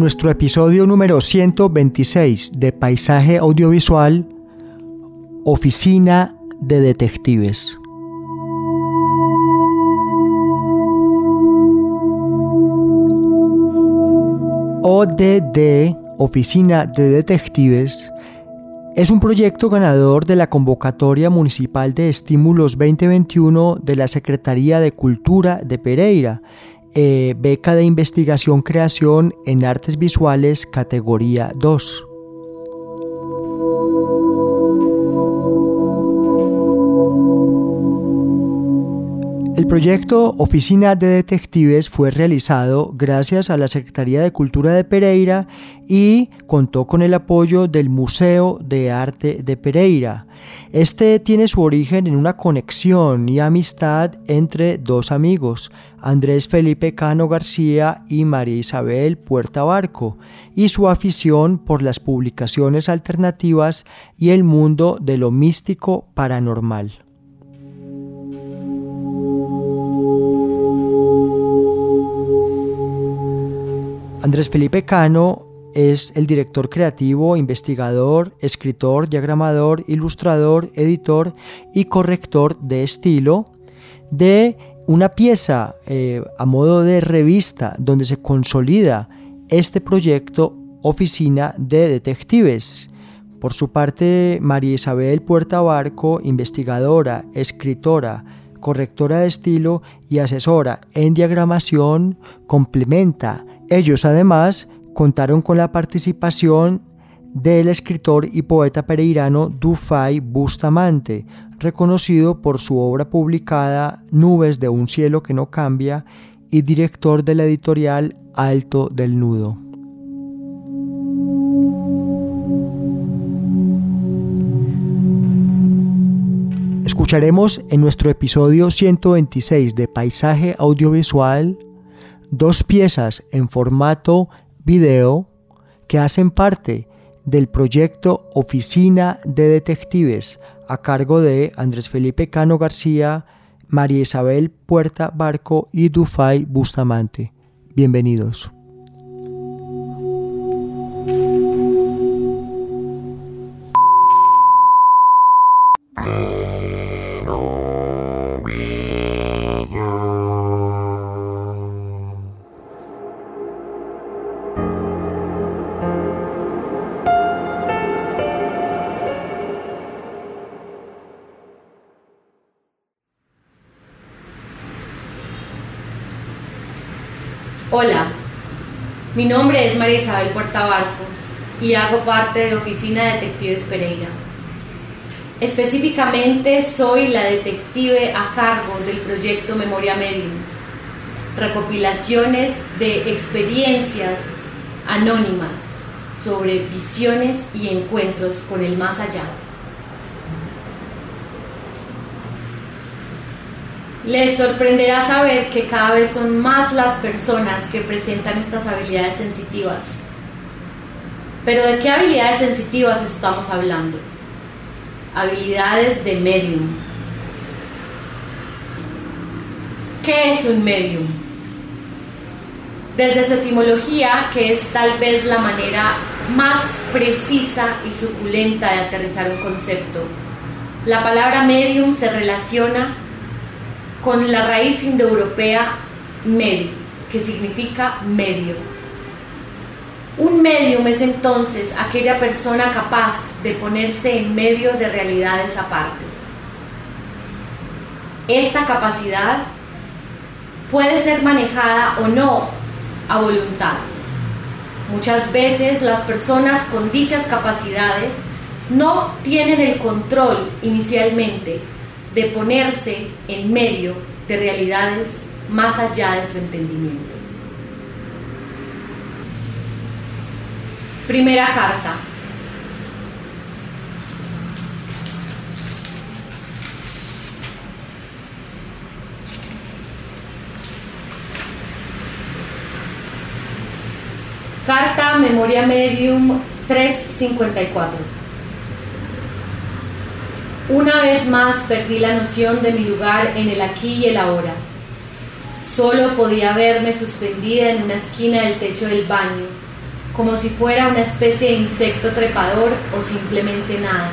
Nuestro episodio número 126 de Paisaje Audiovisual, Oficina de Detectives. ODD, Oficina de Detectives, es un proyecto ganador de la convocatoria municipal de estímulos 2021 de la Secretaría de Cultura de Pereira, eh, beca de investigación creación en artes visuales categoría 2. El proyecto Oficina de Detectives fue realizado gracias a la Secretaría de Cultura de Pereira y contó con el apoyo del Museo de Arte de Pereira. Este tiene su origen en una conexión y amistad entre dos amigos, Andrés Felipe Cano García y María Isabel Puerta Barco, y su afición por las publicaciones alternativas y el mundo de lo místico paranormal. Andrés Felipe Cano es el director creativo, investigador, escritor, diagramador, ilustrador, editor y corrector de estilo de una pieza eh, a modo de revista donde se consolida este proyecto Oficina de Detectives. Por su parte, María Isabel Puerta Barco, investigadora, escritora, correctora de estilo y asesora en diagramación, complementa. Ellos además contaron con la participación del escritor y poeta pereirano Dufay Bustamante, reconocido por su obra publicada Nubes de un cielo que no cambia y director de la editorial Alto del Nudo. Escucharemos en nuestro episodio 126 de Paisaje Audiovisual dos piezas en formato video que hacen parte del proyecto Oficina de Detectives a cargo de Andrés Felipe Cano García, María Isabel Puerta Barco y Dufay Bustamante. Bienvenidos. Mi nombre es María Isabel Portabarco y hago parte de Oficina de Detectives Pereira. Específicamente soy la detective a cargo del proyecto Memoria Medium, recopilaciones de experiencias anónimas sobre visiones y encuentros con el más allá. Les sorprenderá saber que cada vez son más las personas que presentan estas habilidades sensitivas. Pero ¿de qué habilidades sensitivas estamos hablando? Habilidades de medium. ¿Qué es un medium? Desde su etimología, que es tal vez la manera más precisa y suculenta de aterrizar un concepto, la palabra medium se relaciona con la raíz indoeuropea medio, que significa medio. Un medium es entonces aquella persona capaz de ponerse en medio de realidades aparte. Esta capacidad puede ser manejada o no a voluntad. Muchas veces las personas con dichas capacidades no tienen el control inicialmente de ponerse en medio de realidades más allá de su entendimiento. Primera carta. Carta Memoria Medium 354. Una vez más perdí la noción de mi lugar en el aquí y el ahora. Solo podía verme suspendida en una esquina del techo del baño, como si fuera una especie de insecto trepador o simplemente nada.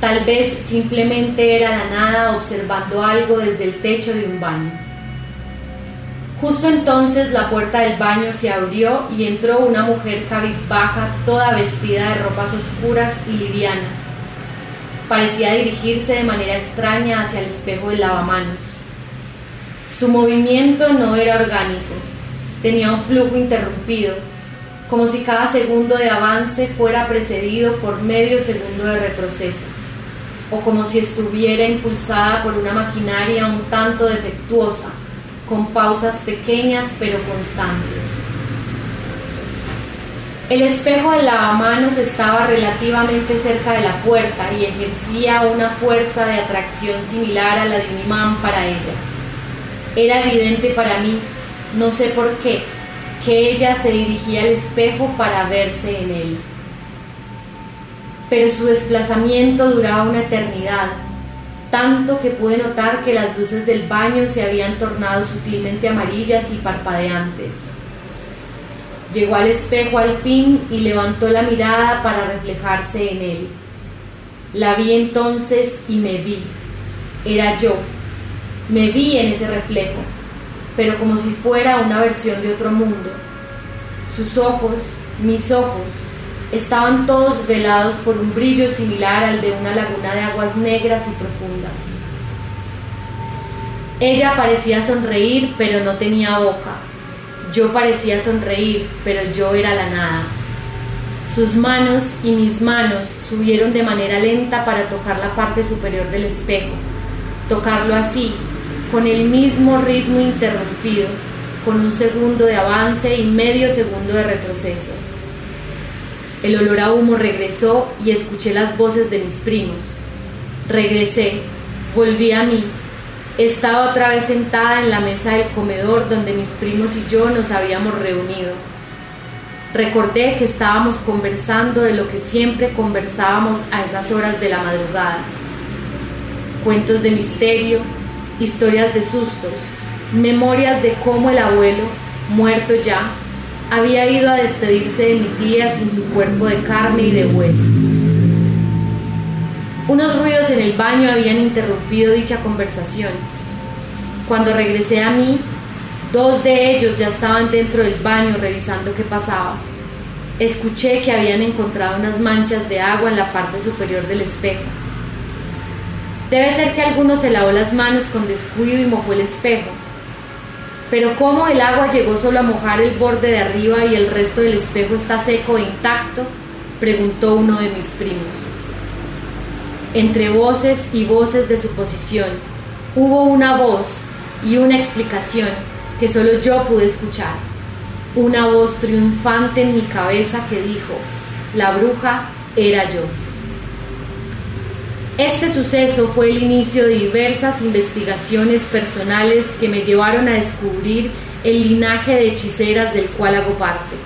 Tal vez simplemente era la nada observando algo desde el techo de un baño. Justo entonces la puerta del baño se abrió y entró una mujer cabizbaja, toda vestida de ropas oscuras y livianas. Parecía dirigirse de manera extraña hacia el espejo del lavamanos. Su movimiento no era orgánico, tenía un flujo interrumpido, como si cada segundo de avance fuera precedido por medio segundo de retroceso, o como si estuviera impulsada por una maquinaria un tanto defectuosa con pausas pequeñas pero constantes. El espejo del lavamanos estaba relativamente cerca de la puerta y ejercía una fuerza de atracción similar a la de un imán para ella. Era evidente para mí, no sé por qué, que ella se dirigía al espejo para verse en él. Pero su desplazamiento duraba una eternidad tanto que pude notar que las luces del baño se habían tornado sutilmente amarillas y parpadeantes. Llegó al espejo al fin y levantó la mirada para reflejarse en él. La vi entonces y me vi. Era yo. Me vi en ese reflejo, pero como si fuera una versión de otro mundo. Sus ojos, mis ojos, estaban todos velados por un brillo similar al de una laguna de aguas negras y profundas. Ella parecía sonreír, pero no tenía boca. Yo parecía sonreír, pero yo era la nada. Sus manos y mis manos subieron de manera lenta para tocar la parte superior del espejo, tocarlo así, con el mismo ritmo interrumpido, con un segundo de avance y medio segundo de retroceso. El olor a humo regresó y escuché las voces de mis primos. Regresé, volví a mí. Estaba otra vez sentada en la mesa del comedor donde mis primos y yo nos habíamos reunido. Recordé que estábamos conversando de lo que siempre conversábamos a esas horas de la madrugada. Cuentos de misterio, historias de sustos, memorias de cómo el abuelo, muerto ya, había ido a despedirse de mi tía sin su cuerpo de carne y de hueso. Unos ruidos en el baño habían interrumpido dicha conversación. Cuando regresé a mí, dos de ellos ya estaban dentro del baño revisando qué pasaba. Escuché que habían encontrado unas manchas de agua en la parte superior del espejo. Debe ser que alguno se lavó las manos con descuido y mojó el espejo pero cómo el agua llegó solo a mojar el borde de arriba y el resto del espejo está seco e intacto, preguntó uno de mis primos. Entre voces y voces de suposición, hubo una voz y una explicación que solo yo pude escuchar. Una voz triunfante en mi cabeza que dijo, la bruja era yo. Este suceso fue el inicio de diversas investigaciones personales que me llevaron a descubrir el linaje de hechiceras del cual hago parte,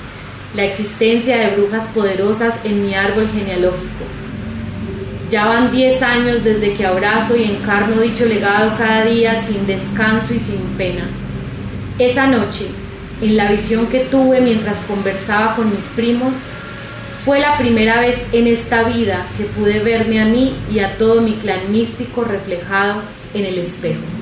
la existencia de brujas poderosas en mi árbol genealógico. Ya van 10 años desde que abrazo y encarno dicho legado cada día sin descanso y sin pena. Esa noche, en la visión que tuve mientras conversaba con mis primos, fue la primera vez en esta vida que pude verme a mí y a todo mi clan místico reflejado en el espejo.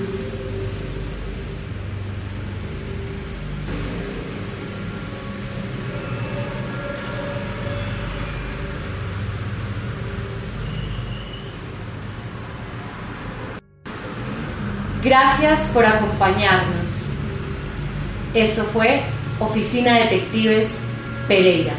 Gracias por acompañarnos. Esto fue Oficina Detectives Pereira.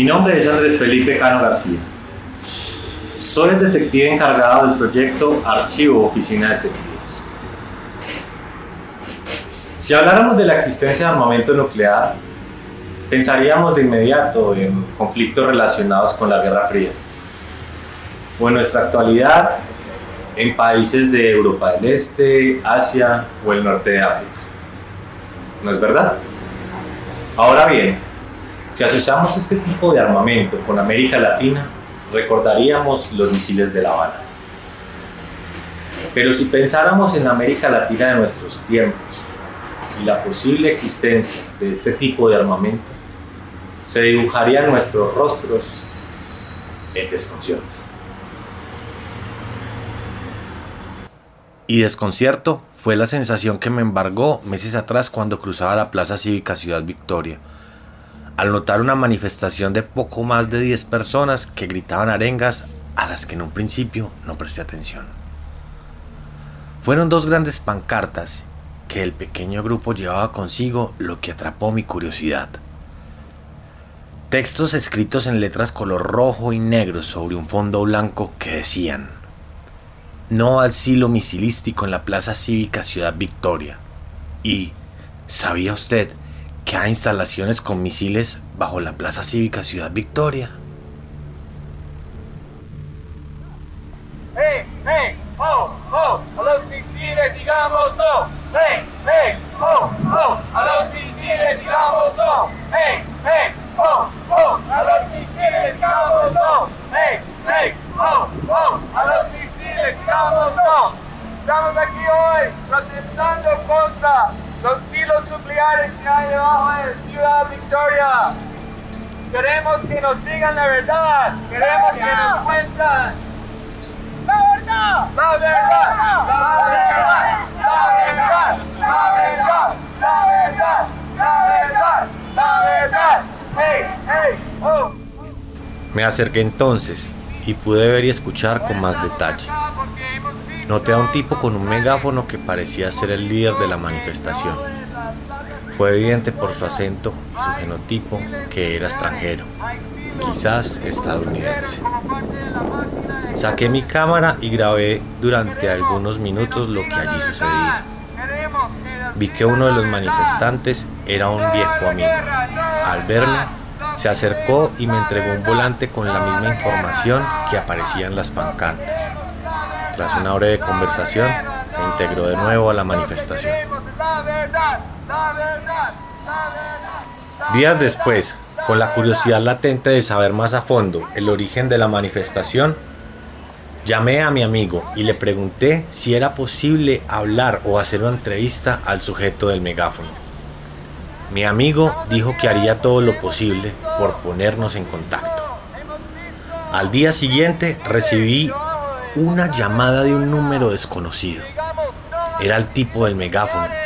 Mi nombre es Andrés Felipe Cano García. Soy el detective encargado del proyecto Archivo Oficina de Detectives. Si habláramos de la existencia de armamento nuclear, pensaríamos de inmediato en conflictos relacionados con la Guerra Fría, o en nuestra actualidad en países de Europa del Este, Asia o el norte de África. ¿No es verdad? Ahora bien, si asociamos este tipo de armamento con América Latina, recordaríamos los misiles de La Habana. Pero si pensáramos en América Latina de nuestros tiempos y la posible existencia de este tipo de armamento, se dibujarían nuestros rostros en desconcierto. Y desconcierto fue la sensación que me embargó meses atrás cuando cruzaba la Plaza Cívica Ciudad Victoria, al notar una manifestación de poco más de 10 personas que gritaban arengas a las que en un principio no presté atención. Fueron dos grandes pancartas que el pequeño grupo llevaba consigo lo que atrapó mi curiosidad. Textos escritos en letras color rojo y negro sobre un fondo blanco que decían no al silo misilístico en la Plaza Cívica Ciudad Victoria. Y, ¿sabía usted que hay instalaciones con misiles bajo la Plaza Cívica Ciudad Victoria? ¡Hey, hey, oh, oh! A los misiles digamos no. ¡Hey, hey, oh, oh! A los misiles digamos no. ¡Hey, hey, oh, oh! A los misiles digamos no. ¡Hey, hey, oh, oh! A los misiles Estamos, no. Estamos aquí hoy protestando contra los nucleares que hay debajo de Ciudad Victoria. Queremos que nos digan la verdad. Queremos que nos cuentan. ¡La verdad! ¡La verdad! ¡La verdad! ¡La verdad! ¡La verdad! ¡La verdad! ¡La verdad! ¡La verdad! ¡Hey! ¡Hey! ¡Oh! Me acerqué entonces y pude ver y escuchar con más detalle. Noté a un tipo con un megáfono que parecía ser el líder de la manifestación. Fue evidente por su acento y su genotipo que era extranjero, quizás estadounidense. Saqué mi cámara y grabé durante algunos minutos lo que allí sucedía. Vi que uno de los manifestantes era un viejo amigo. Al verme, se acercó y me entregó un volante con la misma información que aparecía en las pancartas. Tras una breve conversación, se integró de nuevo a la manifestación. ¡La verdad! Días después, con la curiosidad latente de saber más a fondo el origen de la manifestación, llamé a mi amigo y le pregunté si era posible hablar o hacer una entrevista al sujeto del megáfono. Mi amigo dijo que haría todo lo posible por ponernos en contacto. Al día siguiente recibí una llamada de un número desconocido. Era el tipo del megáfono.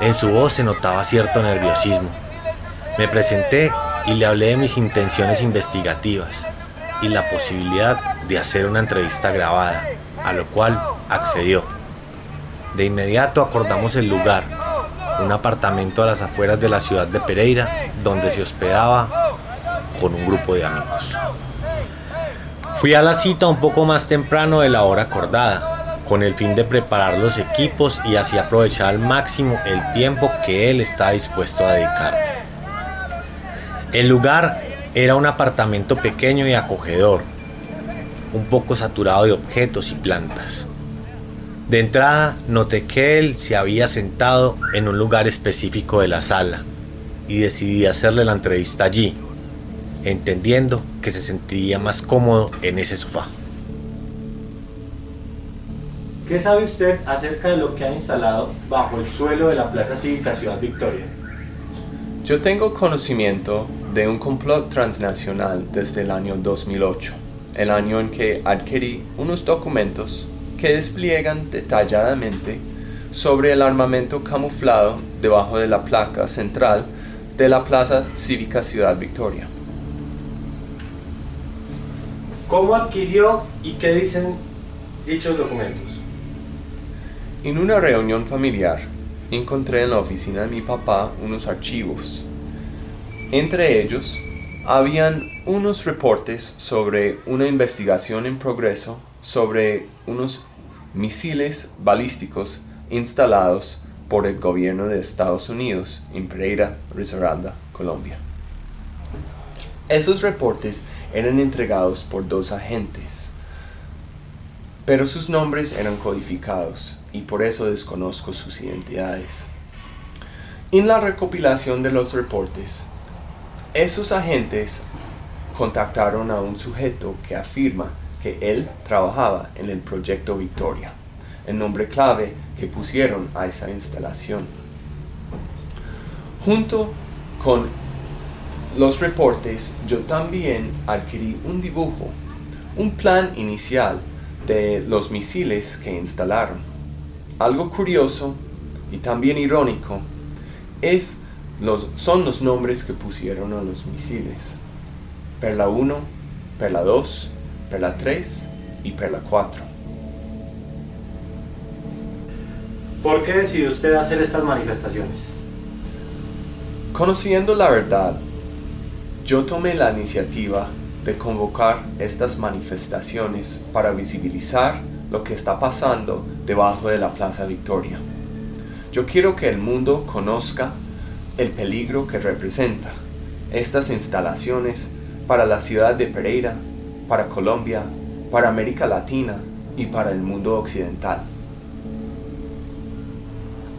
En su voz se notaba cierto nerviosismo. Me presenté y le hablé de mis intenciones investigativas y la posibilidad de hacer una entrevista grabada, a lo cual accedió. De inmediato acordamos el lugar, un apartamento a las afueras de la ciudad de Pereira, donde se hospedaba con un grupo de amigos. Fui a la cita un poco más temprano de la hora acordada, con el fin de preparar los equipos y así aprovechar al máximo el tiempo que él está dispuesto a dedicar. El lugar era un apartamento pequeño y acogedor, un poco saturado de objetos y plantas. De entrada noté que él se había sentado en un lugar específico de la sala y decidí hacerle la entrevista allí, entendiendo que se sentiría más cómodo en ese sofá. ¿Qué sabe usted acerca de lo que ha instalado bajo el suelo de la Plaza Cívica Ciudad Victoria? Yo tengo conocimiento de un complot transnacional desde el año 2008, el año en que adquirí unos documentos que despliegan detalladamente sobre el armamento camuflado debajo de la placa central de la Plaza Cívica Ciudad Victoria. ¿Cómo adquirió y qué dicen dichos documentos? En una reunión familiar, encontré en la oficina de mi papá unos archivos. Entre ellos, habían unos reportes sobre una investigación en progreso sobre unos misiles balísticos instalados por el gobierno de Estados Unidos en Pereira, Risaralda, Colombia. Esos reportes eran entregados por dos agentes, pero sus nombres eran codificados y por eso desconozco sus identidades. En la recopilación de los reportes, esos agentes contactaron a un sujeto que afirma que él trabajaba en el proyecto Victoria, el nombre clave que pusieron a esa instalación. Junto con los reportes, yo también adquirí un dibujo, un plan inicial de los misiles que instalaron. Algo curioso y también irónico es los, son los nombres que pusieron a los misiles. Perla 1, Perla 2, Perla 3 y Perla 4. ¿Por qué decidió usted hacer estas manifestaciones? Conociendo la verdad, yo tomé la iniciativa de convocar estas manifestaciones para visibilizar lo que está pasando debajo de la Plaza Victoria. Yo quiero que el mundo conozca el peligro que representa estas instalaciones para la ciudad de Pereira, para Colombia, para América Latina y para el mundo occidental.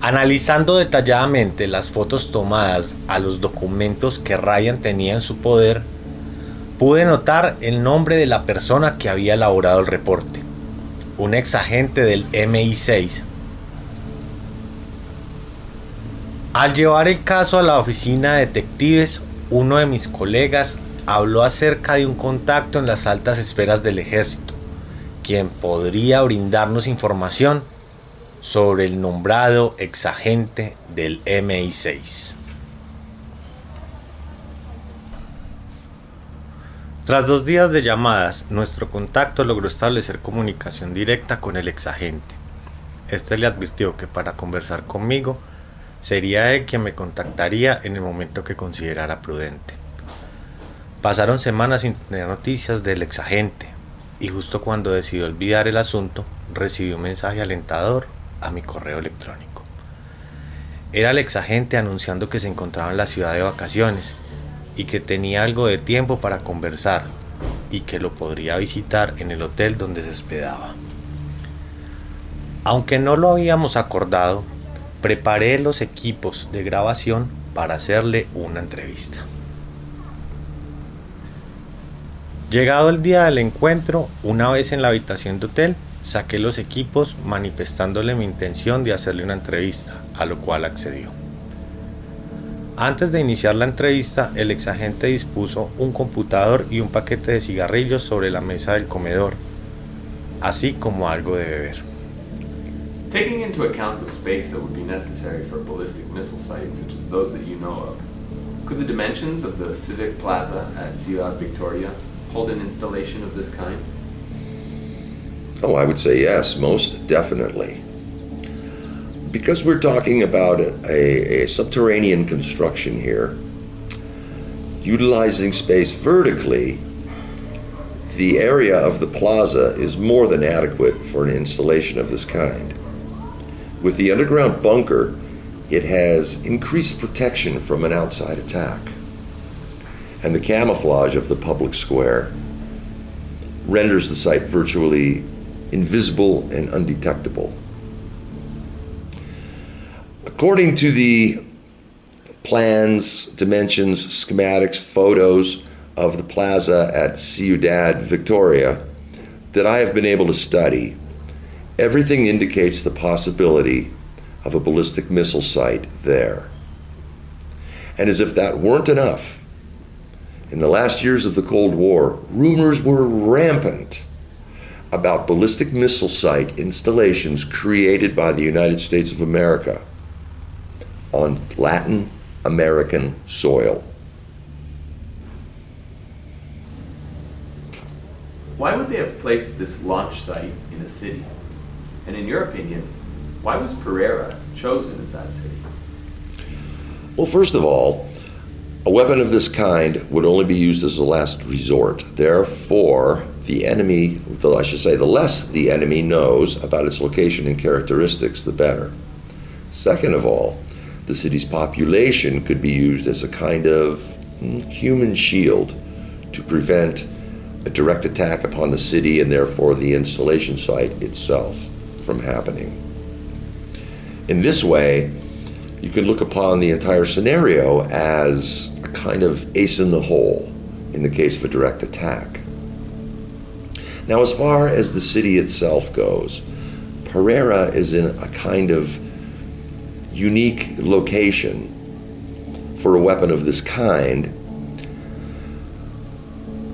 Analizando detalladamente las fotos tomadas a los documentos que Ryan tenía en su poder, pude notar el nombre de la persona que había elaborado el reporte, un ex agente del MI6. Al llevar el caso a la oficina de detectives, uno de mis colegas habló acerca de un contacto en las altas esferas del ejército, quien podría brindarnos información sobre el nombrado exagente del MI6. Tras dos días de llamadas, nuestro contacto logró establecer comunicación directa con el exagente. Este le advirtió que para conversar conmigo sería él quien me contactaría en el momento que considerara prudente. Pasaron semanas sin tener noticias del exagente y justo cuando decidió olvidar el asunto, recibí un mensaje alentador a mi correo electrónico. Era el exagente anunciando que se encontraba en la ciudad de vacaciones y que tenía algo de tiempo para conversar y que lo podría visitar en el hotel donde se hospedaba. Aunque no lo habíamos acordado, preparé los equipos de grabación para hacerle una entrevista. Llegado el día del encuentro, una vez en la habitación de hotel, saqué los equipos manifestándole mi intención de hacerle una entrevista, a lo cual accedió. Antes de iniciar la entrevista, el exagente dispuso un computador y un paquete de cigarrillos sobre la mesa del comedor, así como algo de beber. Taking into account the space that would be necessary for ballistic missile sites such as those that you know of, could the dimensions of the Civic Plaza at Ciudad Victoria hold an installation of this kind? Oh, I would say yes, most definitely. Because we're talking about a, a subterranean construction here, utilizing space vertically, the area of the plaza is more than adequate for an installation of this kind. With the underground bunker, it has increased protection from an outside attack. And the camouflage of the public square renders the site virtually invisible and undetectable. According to the plans, dimensions, schematics, photos of the plaza at Ciudad Victoria that I have been able to study, everything indicates the possibility of a ballistic missile site there. And as if that weren't enough, in the last years of the Cold War, rumors were rampant about ballistic missile site installations created by the United States of America on Latin American soil. Why would they have placed this launch site in a city? And in your opinion, why was Pereira chosen as that city? Well, first of all, a weapon of this kind would only be used as a last resort. Therefore, the enemy, I should say, the less the enemy knows about its location and characteristics, the better. Second of all, the city's population could be used as a kind of hmm, human shield to prevent a direct attack upon the city and therefore the installation site itself from happening. In this way, you can look upon the entire scenario as a kind of ace in the hole in the case of a direct attack. Now, as far as the city itself goes, Pereira is in a kind of unique location for a weapon of this kind,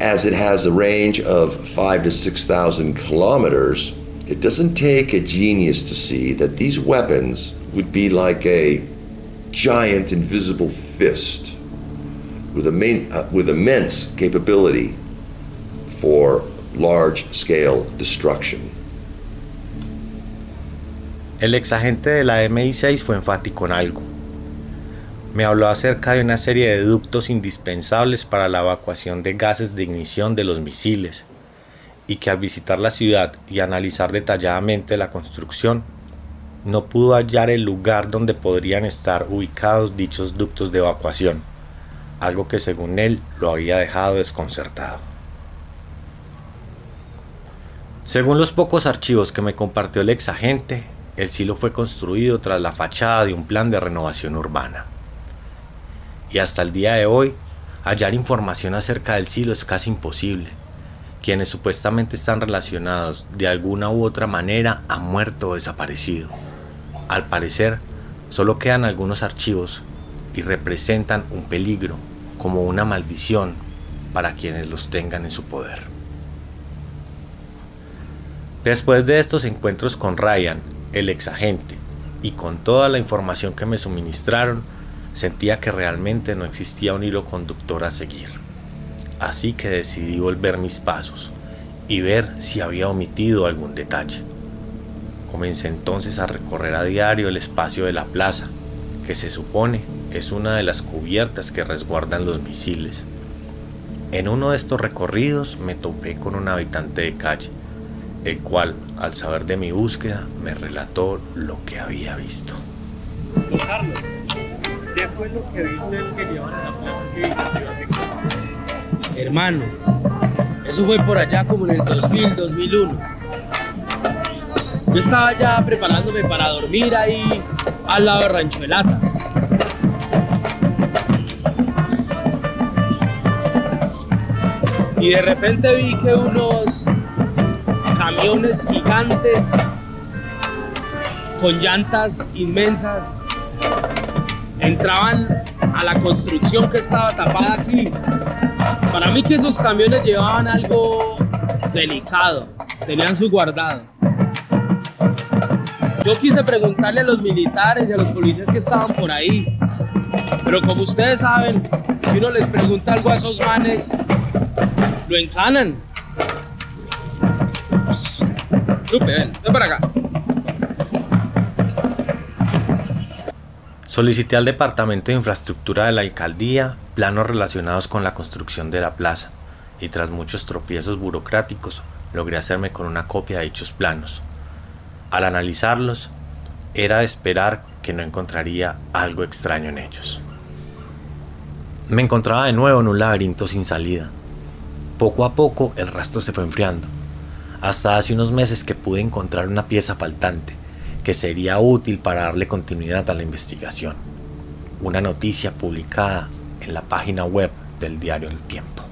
as it has a range of five to 6,000 kilometers. It doesn't take a genius to see that these weapons would be like a giant invisible fist with, main, uh, with immense capability for large scale destruction. El exagente de la MI6 fue enfático en algo. Me habló acerca de una serie de ductos indispensables para la evacuación de gases de ignición de los misiles, y que al visitar la ciudad y analizar detalladamente la construcción, no pudo hallar el lugar donde podrían estar ubicados dichos ductos de evacuación, algo que según él lo había dejado desconcertado. Según los pocos archivos que me compartió el ex agente, el silo fue construido tras la fachada de un plan de renovación urbana. Y hasta el día de hoy, hallar información acerca del silo es casi imposible. Quienes supuestamente están relacionados de alguna u otra manera han muerto o desaparecido. Al parecer, solo quedan algunos archivos y representan un peligro, como una maldición para quienes los tengan en su poder. Después de estos encuentros con Ryan, el ex agente, y con toda la información que me suministraron, sentía que realmente no existía un hilo conductor a seguir. Así que decidí volver mis pasos y ver si había omitido algún detalle. Comencé entonces a recorrer a diario el espacio de la plaza, que se supone es una de las cubiertas que resguardan los misiles. En uno de estos recorridos me topé con un habitante de calle, el cual, al saber de mi búsqueda, me relató lo que había visto. Don Carlos, ¿qué fue lo que viste el que llevan a la Plaza Cívica Ciudad Victoria? Hermano, eso fue por allá como en el 2000, 2001. Yo estaba ya preparándome para dormir ahí al lado de Rancho de Lata. Y de repente vi que unos camiones gigantes con llantas inmensas entraban a la construcción que estaba tapada aquí. Para mí que esos camiones llevaban algo delicado, tenían su guardado. Yo quise preguntarle a los militares y a los policías que estaban por ahí, pero como ustedes saben, si uno les pregunta algo a esos manes, lo encanan. Lupe, ven, ven para acá. Solicité al Departamento de Infraestructura de la Alcaldía planos relacionados con la construcción de la plaza y tras muchos tropiezos burocráticos logré hacerme con una copia de dichos planos. Al analizarlos, era de esperar que no encontraría algo extraño en ellos. Me encontraba de nuevo en un laberinto sin salida. Poco a poco el rastro se fue enfriando, hasta hace unos meses que pude encontrar una pieza faltante que sería útil para darle continuidad a la investigación. Una noticia publicada en la página web del diario El Tiempo.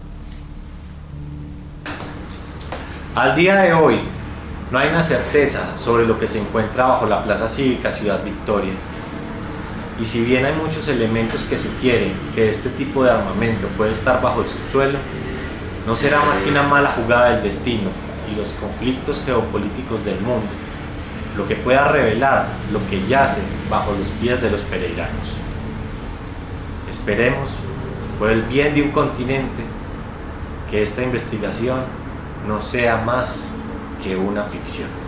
Al día de hoy, no hay una certeza sobre lo que se encuentra bajo la Plaza Cívica Ciudad Victoria. Y si bien hay muchos elementos que sugieren que este tipo de armamento puede estar bajo el subsuelo, no será más que una mala jugada del destino los conflictos geopolíticos del mundo lo que pueda revelar lo que yace bajo los pies de los peregrinos. Esperemos, por el bien de un continente, que esta investigación no sea más que una ficción.